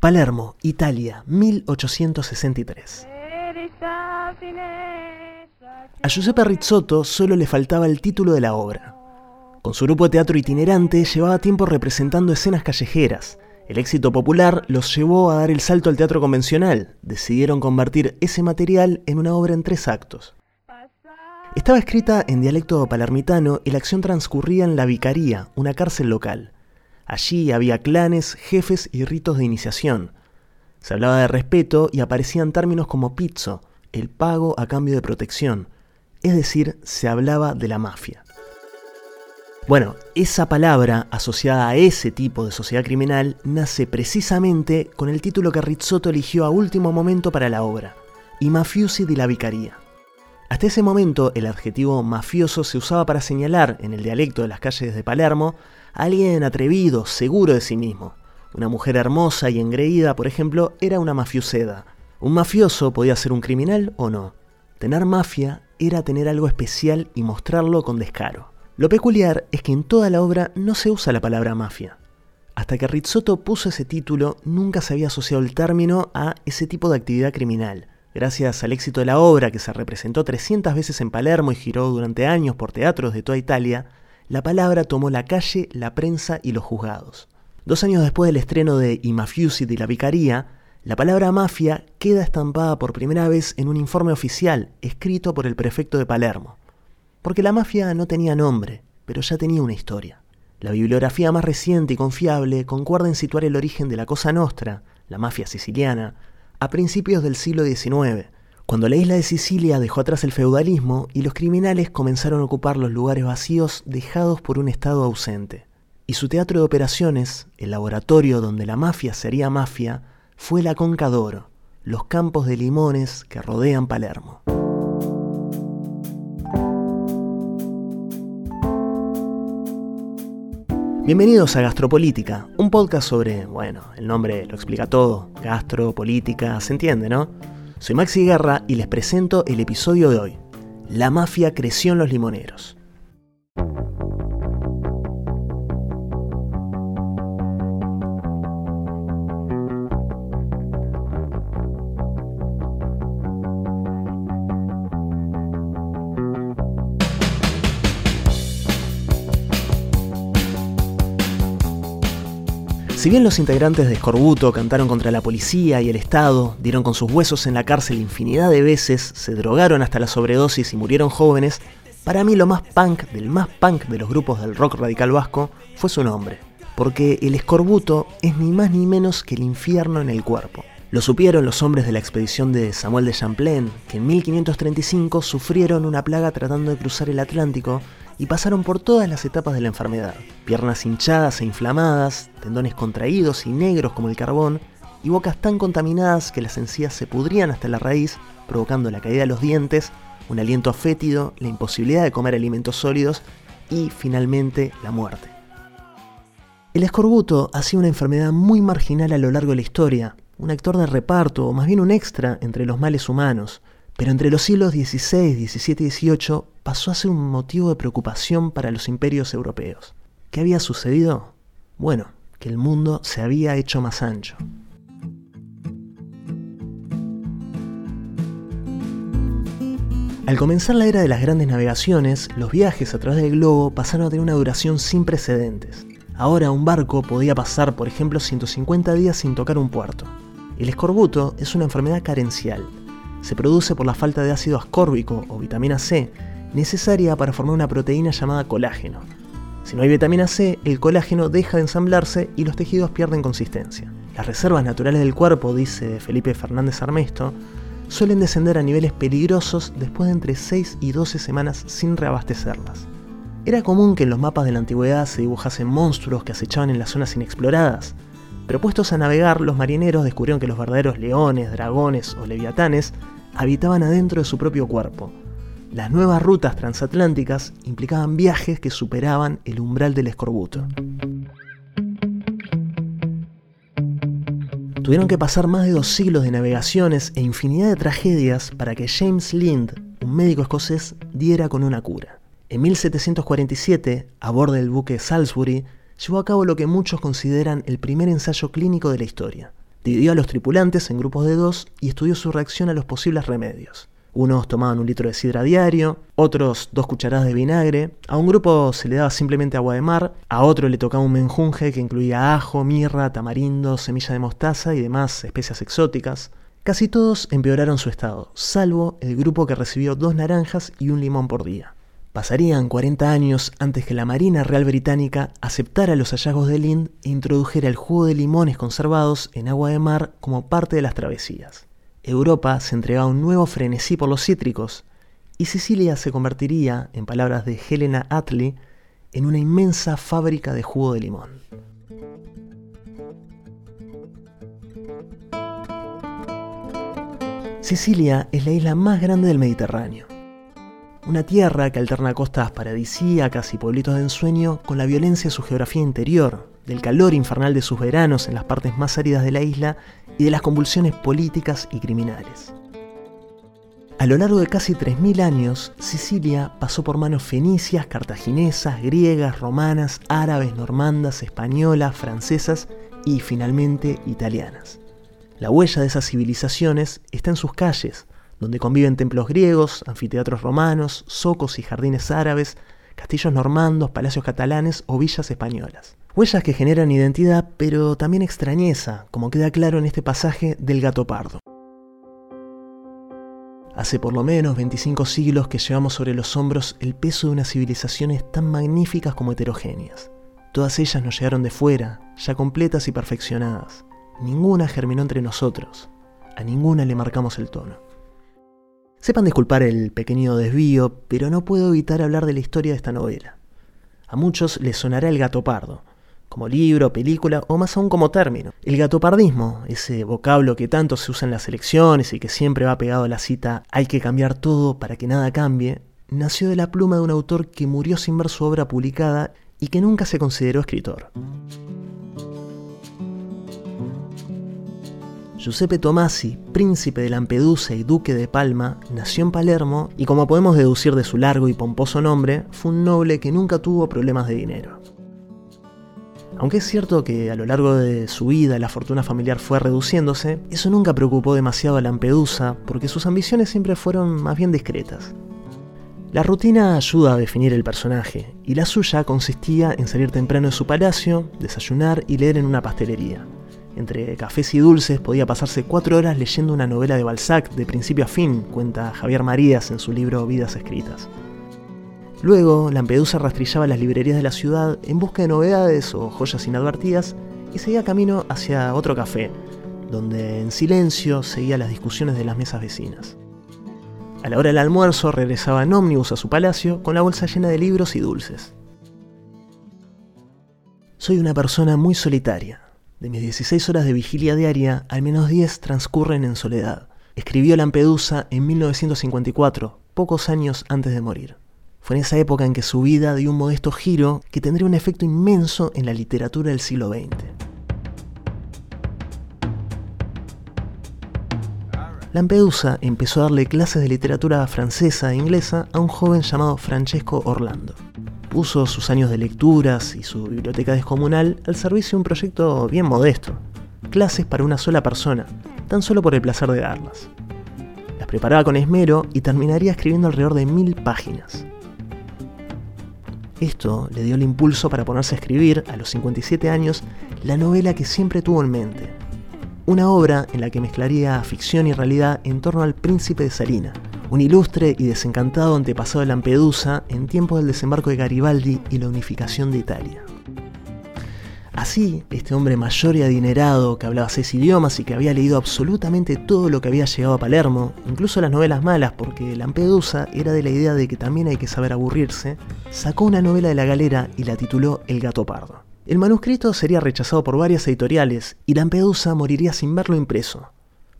Palermo, Italia, 1863. A Giuseppe Rizzotto solo le faltaba el título de la obra. Con su grupo de teatro itinerante llevaba tiempo representando escenas callejeras. El éxito popular los llevó a dar el salto al teatro convencional. Decidieron convertir ese material en una obra en tres actos. Estaba escrita en dialecto palermitano y la acción transcurría en la vicaría, una cárcel local. Allí había clanes, jefes y ritos de iniciación. Se hablaba de respeto y aparecían términos como pizzo, el pago a cambio de protección, es decir, se hablaba de la mafia. Bueno, esa palabra asociada a ese tipo de sociedad criminal nace precisamente con el título que Rizzotto eligió a último momento para la obra, I mafiosi di la vicaría. Hasta ese momento el adjetivo mafioso se usaba para señalar, en el dialecto de las calles de Palermo, a alguien atrevido, seguro de sí mismo. Una mujer hermosa y engreída, por ejemplo, era una mafioseda. Un mafioso podía ser un criminal o no. Tener mafia era tener algo especial y mostrarlo con descaro. Lo peculiar es que en toda la obra no se usa la palabra mafia. Hasta que Rizzotto puso ese título, nunca se había asociado el término a ese tipo de actividad criminal. Gracias al éxito de la obra, que se representó 300 veces en Palermo y giró durante años por teatros de toda Italia, la palabra tomó la calle, la prensa y los juzgados. Dos años después del estreno de I Mafiosi de la Vicaría, la palabra mafia queda estampada por primera vez en un informe oficial escrito por el prefecto de Palermo. Porque la mafia no tenía nombre, pero ya tenía una historia. La bibliografía más reciente y confiable concuerda en situar el origen de la Cosa Nostra, la mafia siciliana, a principios del siglo XIX, cuando la isla de Sicilia dejó atrás el feudalismo y los criminales comenzaron a ocupar los lugares vacíos dejados por un Estado ausente. Y su teatro de operaciones, el laboratorio donde la mafia sería mafia, fue la Conca d'Oro, los campos de limones que rodean Palermo. Bienvenidos a Gastropolítica, un podcast sobre, bueno, el nombre lo explica todo, gastropolítica, se entiende, ¿no? Soy Maxi Guerra y les presento el episodio de hoy. La mafia creció en los limoneros. Si bien los integrantes de Escorbuto cantaron contra la policía y el Estado, dieron con sus huesos en la cárcel infinidad de veces, se drogaron hasta la sobredosis y murieron jóvenes, para mí lo más punk del más punk de los grupos del rock radical vasco fue su nombre. Porque el escorbuto es ni más ni menos que el infierno en el cuerpo. Lo supieron los hombres de la expedición de Samuel de Champlain, que en 1535 sufrieron una plaga tratando de cruzar el Atlántico y pasaron por todas las etapas de la enfermedad. Piernas hinchadas e inflamadas, tendones contraídos y negros como el carbón, y bocas tan contaminadas que las encías se pudrían hasta la raíz, provocando la caída de los dientes, un aliento fétido, la imposibilidad de comer alimentos sólidos y finalmente la muerte. El escorbuto ha sido una enfermedad muy marginal a lo largo de la historia, un actor de reparto o más bien un extra entre los males humanos, pero entre los siglos XVI, XVII y XVIII pasó a ser un motivo de preocupación para los imperios europeos. ¿Qué había sucedido? Bueno, que el mundo se había hecho más ancho. Al comenzar la era de las grandes navegaciones, los viajes a través del globo pasaron a tener una duración sin precedentes. Ahora un barco podía pasar, por ejemplo, 150 días sin tocar un puerto. El escorbuto es una enfermedad carencial, se produce por la falta de ácido ascórbico o vitamina C, necesaria para formar una proteína llamada colágeno. Si no hay vitamina C, el colágeno deja de ensamblarse y los tejidos pierden consistencia. Las reservas naturales del cuerpo, dice Felipe Fernández Armesto, suelen descender a niveles peligrosos después de entre 6 y 12 semanas sin reabastecerlas. Era común que en los mapas de la antigüedad se dibujasen monstruos que acechaban en las zonas inexploradas, pero puestos a navegar, los marineros descubrieron que los verdaderos leones, dragones o leviatanes habitaban adentro de su propio cuerpo. Las nuevas rutas transatlánticas implicaban viajes que superaban el umbral del escorbuto. Tuvieron que pasar más de dos siglos de navegaciones e infinidad de tragedias para que James Lind, un médico escocés, diera con una cura. En 1747, a bordo del buque Salisbury, llevó a cabo lo que muchos consideran el primer ensayo clínico de la historia. Dividió a los tripulantes en grupos de dos y estudió su reacción a los posibles remedios. Unos tomaban un litro de sidra diario, otros dos cucharadas de vinagre, a un grupo se le daba simplemente agua de mar, a otro le tocaba un menjunje que incluía ajo, mirra, tamarindo, semilla de mostaza y demás especias exóticas. Casi todos empeoraron su estado, salvo el grupo que recibió dos naranjas y un limón por día. Pasarían 40 años antes que la Marina Real Británica aceptara los hallazgos de Lind e introdujera el jugo de limones conservados en agua de mar como parte de las travesías. Europa se entregaba un nuevo frenesí por los cítricos y Sicilia se convertiría, en palabras de Helena Attlee, en una inmensa fábrica de jugo de limón. Sicilia es la isla más grande del Mediterráneo. Una tierra que alterna costas paradisíacas y pueblitos de ensueño con la violencia de su geografía interior, del calor infernal de sus veranos en las partes más áridas de la isla y de las convulsiones políticas y criminales. A lo largo de casi 3.000 años, Sicilia pasó por manos fenicias, cartaginesas, griegas, romanas, árabes, normandas, españolas, francesas y finalmente italianas. La huella de esas civilizaciones está en sus calles, donde conviven templos griegos, anfiteatros romanos, zocos y jardines árabes, castillos normandos, palacios catalanes o villas españolas. Huellas que generan identidad, pero también extrañeza, como queda claro en este pasaje del gato pardo. Hace por lo menos 25 siglos que llevamos sobre los hombros el peso de unas civilizaciones tan magníficas como heterogéneas. Todas ellas nos llegaron de fuera, ya completas y perfeccionadas. Ninguna germinó entre nosotros. A ninguna le marcamos el tono. Sepan disculpar el pequeño desvío, pero no puedo evitar hablar de la historia de esta novela. A muchos les sonará el gato pardo, como libro, película o más aún como término. El gatopardismo, ese vocablo que tanto se usa en las elecciones y que siempre va pegado a la cita hay que cambiar todo para que nada cambie, nació de la pluma de un autor que murió sin ver su obra publicada y que nunca se consideró escritor. Giuseppe Tomasi, príncipe de Lampedusa y duque de Palma, nació en Palermo y como podemos deducir de su largo y pomposo nombre, fue un noble que nunca tuvo problemas de dinero. Aunque es cierto que a lo largo de su vida la fortuna familiar fue reduciéndose, eso nunca preocupó demasiado a Lampedusa porque sus ambiciones siempre fueron más bien discretas. La rutina ayuda a definir el personaje, y la suya consistía en salir temprano de su palacio, desayunar y leer en una pastelería. Entre cafés y dulces podía pasarse cuatro horas leyendo una novela de Balzac de principio a fin, cuenta Javier Marías en su libro Vidas Escritas. Luego, Lampedusa rastrillaba las librerías de la ciudad en busca de novedades o joyas inadvertidas y seguía camino hacia otro café, donde en silencio seguía las discusiones de las mesas vecinas. A la hora del almuerzo regresaba en ómnibus a su palacio con la bolsa llena de libros y dulces. Soy una persona muy solitaria. De mis 16 horas de vigilia diaria, al menos 10 transcurren en soledad. Escribió Lampedusa en 1954, pocos años antes de morir. Fue en esa época en que su vida dio un modesto giro que tendría un efecto inmenso en la literatura del siglo XX. Lampedusa empezó a darle clases de literatura francesa e inglesa a un joven llamado Francesco Orlando. Puso sus años de lecturas y su biblioteca descomunal al servicio de un proyecto bien modesto, clases para una sola persona, tan solo por el placer de darlas. Las preparaba con esmero y terminaría escribiendo alrededor de mil páginas. Esto le dio el impulso para ponerse a escribir, a los 57 años, la novela que siempre tuvo en mente. Una obra en la que mezclaría ficción y realidad en torno al príncipe de Salina, un ilustre y desencantado antepasado de Lampedusa en tiempos del desembarco de Garibaldi y la unificación de Italia. Así, este hombre mayor y adinerado que hablaba seis idiomas y que había leído absolutamente todo lo que había llegado a Palermo, incluso las novelas malas, porque Lampedusa era de la idea de que también hay que saber aburrirse, sacó una novela de la galera y la tituló El gato pardo. El manuscrito sería rechazado por varias editoriales y Lampedusa moriría sin verlo impreso.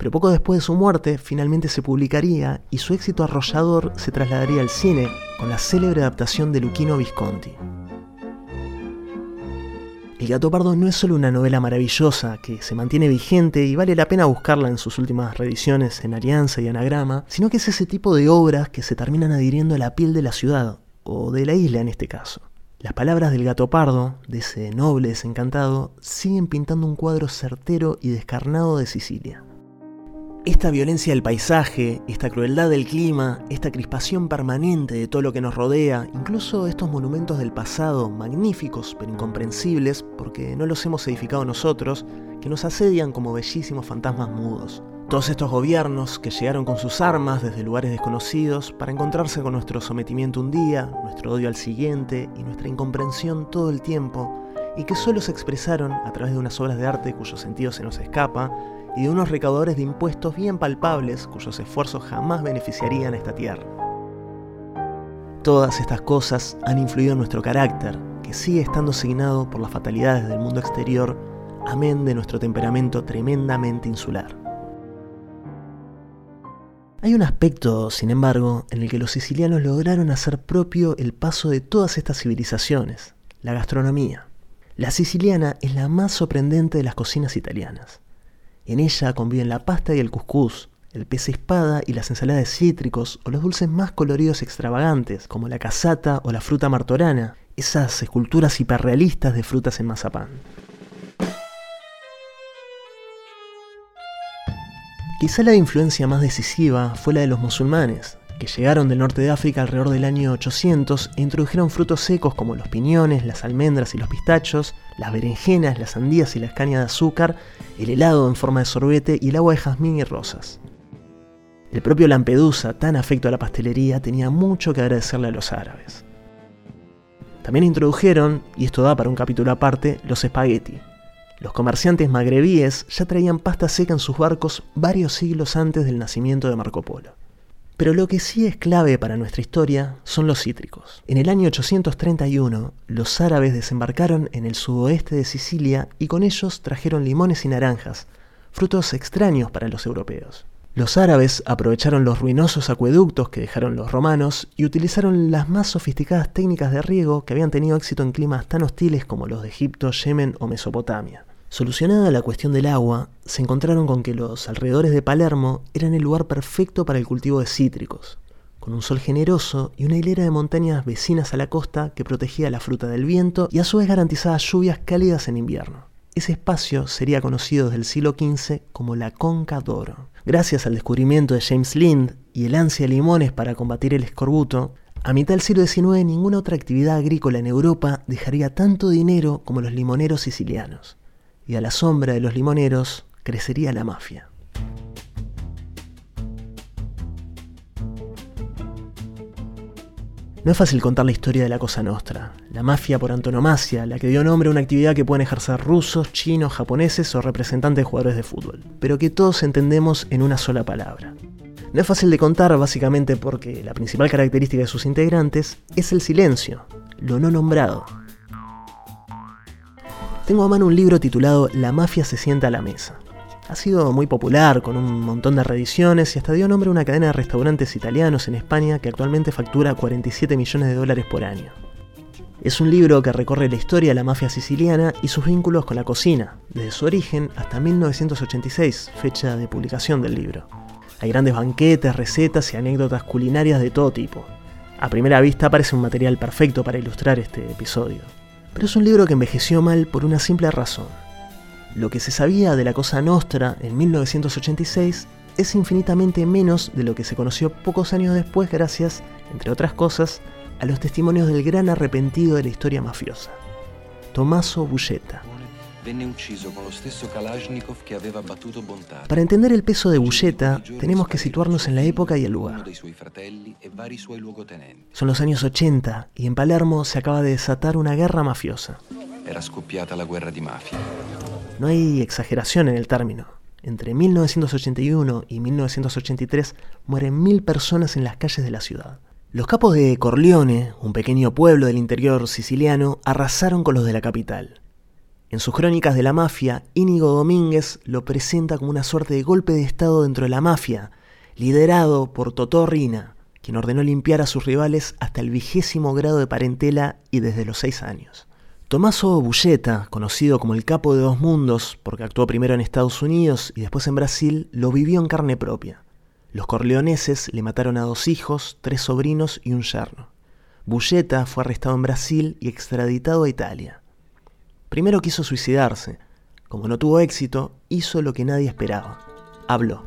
Pero poco después de su muerte, finalmente se publicaría y su éxito arrollador se trasladaría al cine con la célebre adaptación de Luchino Visconti. El gato pardo no es solo una novela maravillosa que se mantiene vigente y vale la pena buscarla en sus últimas reediciones en Alianza y Anagrama, sino que es ese tipo de obras que se terminan adhiriendo a la piel de la ciudad, o de la isla en este caso. Las palabras del gato pardo, de ese noble desencantado, siguen pintando un cuadro certero y descarnado de Sicilia. Esta violencia del paisaje, esta crueldad del clima, esta crispación permanente de todo lo que nos rodea, incluso estos monumentos del pasado, magníficos pero incomprensibles porque no los hemos edificado nosotros, que nos asedian como bellísimos fantasmas mudos. Todos estos gobiernos que llegaron con sus armas desde lugares desconocidos para encontrarse con nuestro sometimiento un día, nuestro odio al siguiente y nuestra incomprensión todo el tiempo, y que solo se expresaron a través de unas obras de arte cuyo sentido se nos escapa, y de unos recaudadores de impuestos bien palpables cuyos esfuerzos jamás beneficiarían a esta tierra. Todas estas cosas han influido en nuestro carácter, que sigue estando signado por las fatalidades del mundo exterior, amén de nuestro temperamento tremendamente insular. Hay un aspecto, sin embargo, en el que los sicilianos lograron hacer propio el paso de todas estas civilizaciones, la gastronomía. La siciliana es la más sorprendente de las cocinas italianas. En ella conviven la pasta y el cuscús, el pez espada y las ensaladas cítricos o los dulces más coloridos y extravagantes, como la casata o la fruta martorana, esas esculturas hiperrealistas de frutas en mazapán. Quizá la influencia más decisiva fue la de los musulmanes, que llegaron del norte de África alrededor del año 800 e introdujeron frutos secos como los piñones, las almendras y los pistachos, las berenjenas, las sandías y las cañas de azúcar, el helado en forma de sorbete y el agua de jazmín y rosas. El propio Lampedusa, tan afecto a la pastelería, tenía mucho que agradecerle a los árabes. También introdujeron, y esto da para un capítulo aparte, los espagueti. Los comerciantes magrebíes ya traían pasta seca en sus barcos varios siglos antes del nacimiento de Marco Polo. Pero lo que sí es clave para nuestra historia son los cítricos. En el año 831, los árabes desembarcaron en el sudoeste de Sicilia y con ellos trajeron limones y naranjas, frutos extraños para los europeos. Los árabes aprovecharon los ruinosos acueductos que dejaron los romanos y utilizaron las más sofisticadas técnicas de riego que habían tenido éxito en climas tan hostiles como los de Egipto, Yemen o Mesopotamia. Solucionada la cuestión del agua, se encontraron con que los alrededores de Palermo eran el lugar perfecto para el cultivo de cítricos, con un sol generoso y una hilera de montañas vecinas a la costa que protegía la fruta del viento y a su vez garantizaba lluvias cálidas en invierno. Ese espacio sería conocido desde el siglo XV como la Conca d'Oro. Gracias al descubrimiento de James Lind y el ansia de limones para combatir el escorbuto, a mitad del siglo XIX ninguna otra actividad agrícola en Europa dejaría tanto dinero como los limoneros sicilianos y a la sombra de los limoneros crecería la mafia. No es fácil contar la historia de la Cosa Nostra, la mafia por antonomasia, la que dio nombre a una actividad que pueden ejercer rusos, chinos, japoneses o representantes de jugadores de fútbol, pero que todos entendemos en una sola palabra. No es fácil de contar básicamente porque la principal característica de sus integrantes es el silencio, lo no nombrado, tengo a mano un libro titulado La mafia se sienta a la mesa. Ha sido muy popular, con un montón de reediciones y hasta dio nombre a una cadena de restaurantes italianos en España que actualmente factura 47 millones de dólares por año. Es un libro que recorre la historia de la mafia siciliana y sus vínculos con la cocina, desde su origen hasta 1986, fecha de publicación del libro. Hay grandes banquetes, recetas y anécdotas culinarias de todo tipo. A primera vista parece un material perfecto para ilustrar este episodio. Pero es un libro que envejeció mal por una simple razón. Lo que se sabía de la Cosa Nostra en 1986 es infinitamente menos de lo que se conoció pocos años después gracias, entre otras cosas, a los testimonios del gran arrepentido de la historia mafiosa, Tommaso Bulletta. Para entender el peso de Bulletta, tenemos que situarnos en la época y el lugar. Son los años 80 y en Palermo se acaba de desatar una guerra mafiosa. No hay exageración en el término. Entre 1981 y 1983 mueren mil personas en las calles de la ciudad. Los capos de Corleone, un pequeño pueblo del interior siciliano, arrasaron con los de la capital. En sus crónicas de la mafia, Íñigo Domínguez lo presenta como una suerte de golpe de Estado dentro de la mafia, liderado por Totò Rina, quien ordenó limpiar a sus rivales hasta el vigésimo grado de parentela y desde los seis años. Tommaso Bulletta, conocido como el capo de dos mundos porque actuó primero en Estados Unidos y después en Brasil, lo vivió en carne propia. Los corleoneses le mataron a dos hijos, tres sobrinos y un yerno. Bulletta fue arrestado en Brasil y extraditado a Italia. Primero quiso suicidarse. Como no tuvo éxito, hizo lo que nadie esperaba. Habló.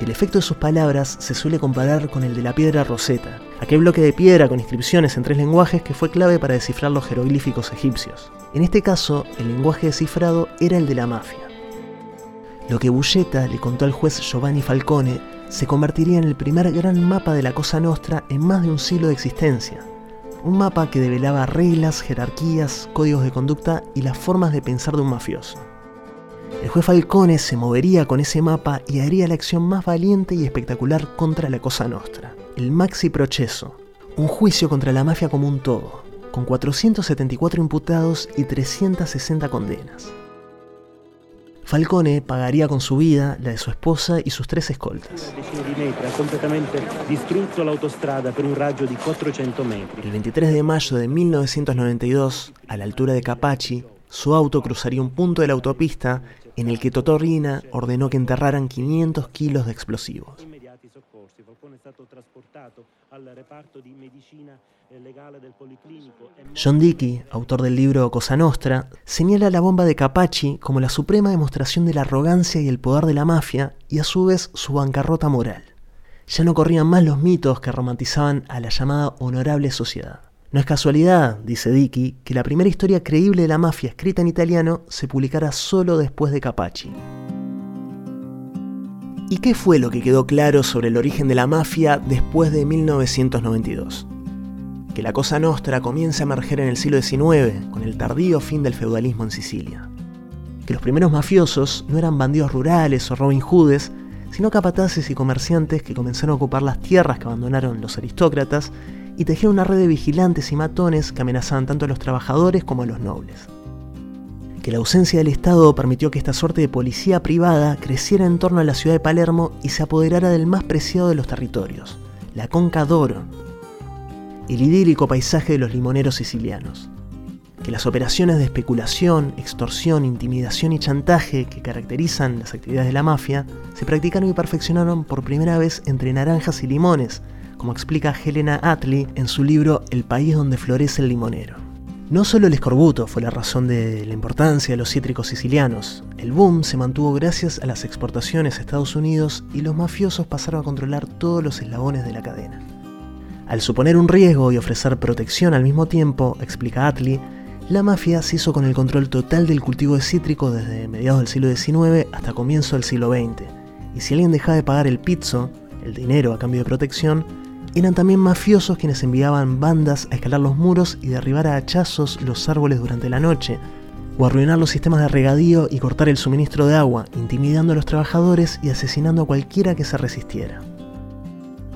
El efecto de sus palabras se suele comparar con el de la piedra roseta, aquel bloque de piedra con inscripciones en tres lenguajes que fue clave para descifrar los jeroglíficos egipcios. En este caso, el lenguaje descifrado era el de la mafia. Lo que Bulletta le contó al juez Giovanni Falcone se convertiría en el primer gran mapa de la Cosa Nostra en más de un siglo de existencia. Un mapa que develaba reglas, jerarquías, códigos de conducta y las formas de pensar de un mafioso. El juez Falcone se movería con ese mapa y haría la acción más valiente y espectacular contra la Cosa Nostra, el Maxi Proceso, un juicio contra la mafia como un todo, con 474 imputados y 360 condenas. Falcone pagaría con su vida la de su esposa y sus tres escoltas. El 23 de mayo de 1992, a la altura de Capaci, su auto cruzaría un punto de la autopista en el que Totorrina ordenó que enterraran 500 kilos de explosivos. John Dickey, autor del libro Cosa Nostra, señala la bomba de Capaci como la suprema demostración de la arrogancia y el poder de la mafia y a su vez su bancarrota moral. Ya no corrían más los mitos que romantizaban a la llamada honorable sociedad. No es casualidad, dice Dickey, que la primera historia creíble de la mafia escrita en italiano se publicara solo después de Capaci. ¿Y qué fue lo que quedó claro sobre el origen de la mafia después de 1992? Que la Cosa Nostra comienza a emerger en el siglo XIX, con el tardío fin del feudalismo en Sicilia. Que los primeros mafiosos no eran bandidos rurales o Robin Hoodes, sino capataces y comerciantes que comenzaron a ocupar las tierras que abandonaron los aristócratas y tejieron una red de vigilantes y matones que amenazaban tanto a los trabajadores como a los nobles. Que la ausencia del Estado permitió que esta suerte de policía privada creciera en torno a la ciudad de Palermo y se apoderara del más preciado de los territorios, la Conca d'Oro, el idílico paisaje de los limoneros sicilianos. Que las operaciones de especulación, extorsión, intimidación y chantaje que caracterizan las actividades de la mafia se practicaron y perfeccionaron por primera vez entre naranjas y limones, como explica Helena Atley en su libro El país donde florece el limonero. No solo el escorbuto fue la razón de la importancia de los cítricos sicilianos, el boom se mantuvo gracias a las exportaciones a Estados Unidos y los mafiosos pasaron a controlar todos los eslabones de la cadena. Al suponer un riesgo y ofrecer protección al mismo tiempo, explica Atley, la mafia se hizo con el control total del cultivo de cítrico desde mediados del siglo XIX hasta comienzo del siglo XX, y si alguien dejaba de pagar el pizzo, el dinero a cambio de protección, eran también mafiosos quienes enviaban bandas a escalar los muros y derribar a hachazos los árboles durante la noche, o arruinar los sistemas de regadío y cortar el suministro de agua, intimidando a los trabajadores y asesinando a cualquiera que se resistiera.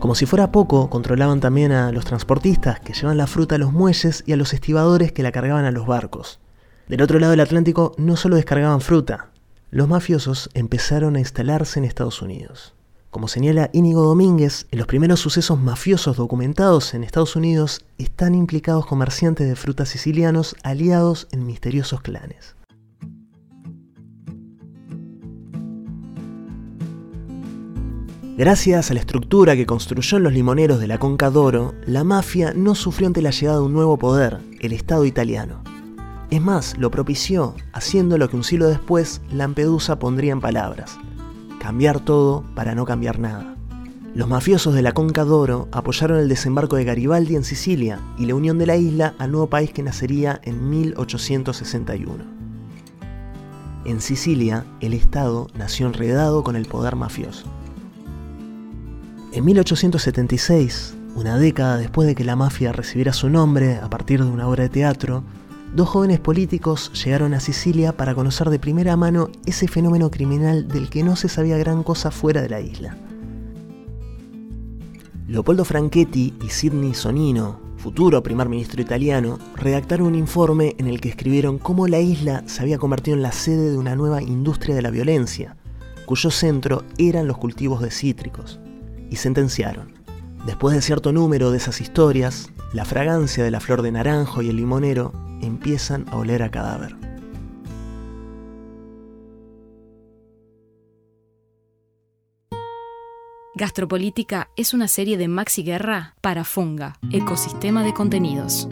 Como si fuera poco, controlaban también a los transportistas que llevan la fruta a los muelles y a los estibadores que la cargaban a los barcos. Del otro lado del Atlántico no solo descargaban fruta, los mafiosos empezaron a instalarse en Estados Unidos. Como señala Íñigo Domínguez, en los primeros sucesos mafiosos documentados en Estados Unidos están implicados comerciantes de frutas sicilianos aliados en misteriosos clanes. Gracias a la estructura que construyó en los limoneros de la Conca d'Oro, la mafia no sufrió ante la llegada de un nuevo poder, el Estado italiano. Es más, lo propició, haciendo lo que un siglo después Lampedusa pondría en palabras, cambiar todo para no cambiar nada. Los mafiosos de la Conca d'Oro apoyaron el desembarco de Garibaldi en Sicilia y la unión de la isla al nuevo país que nacería en 1861. En Sicilia, el Estado nació enredado con el poder mafioso. En 1876, una década después de que la mafia recibiera su nombre a partir de una obra de teatro, dos jóvenes políticos llegaron a Sicilia para conocer de primera mano ese fenómeno criminal del que no se sabía gran cosa fuera de la isla. Leopoldo Franchetti y Sidney Sonino, futuro primer ministro italiano, redactaron un informe en el que escribieron cómo la isla se había convertido en la sede de una nueva industria de la violencia, cuyo centro eran los cultivos de cítricos, y sentenciaron. Después de cierto número de esas historias, la fragancia de la flor de naranjo y el limonero empiezan a oler a cadáver. Gastropolítica es una serie de Maxi Guerra para Funga, ecosistema de contenidos.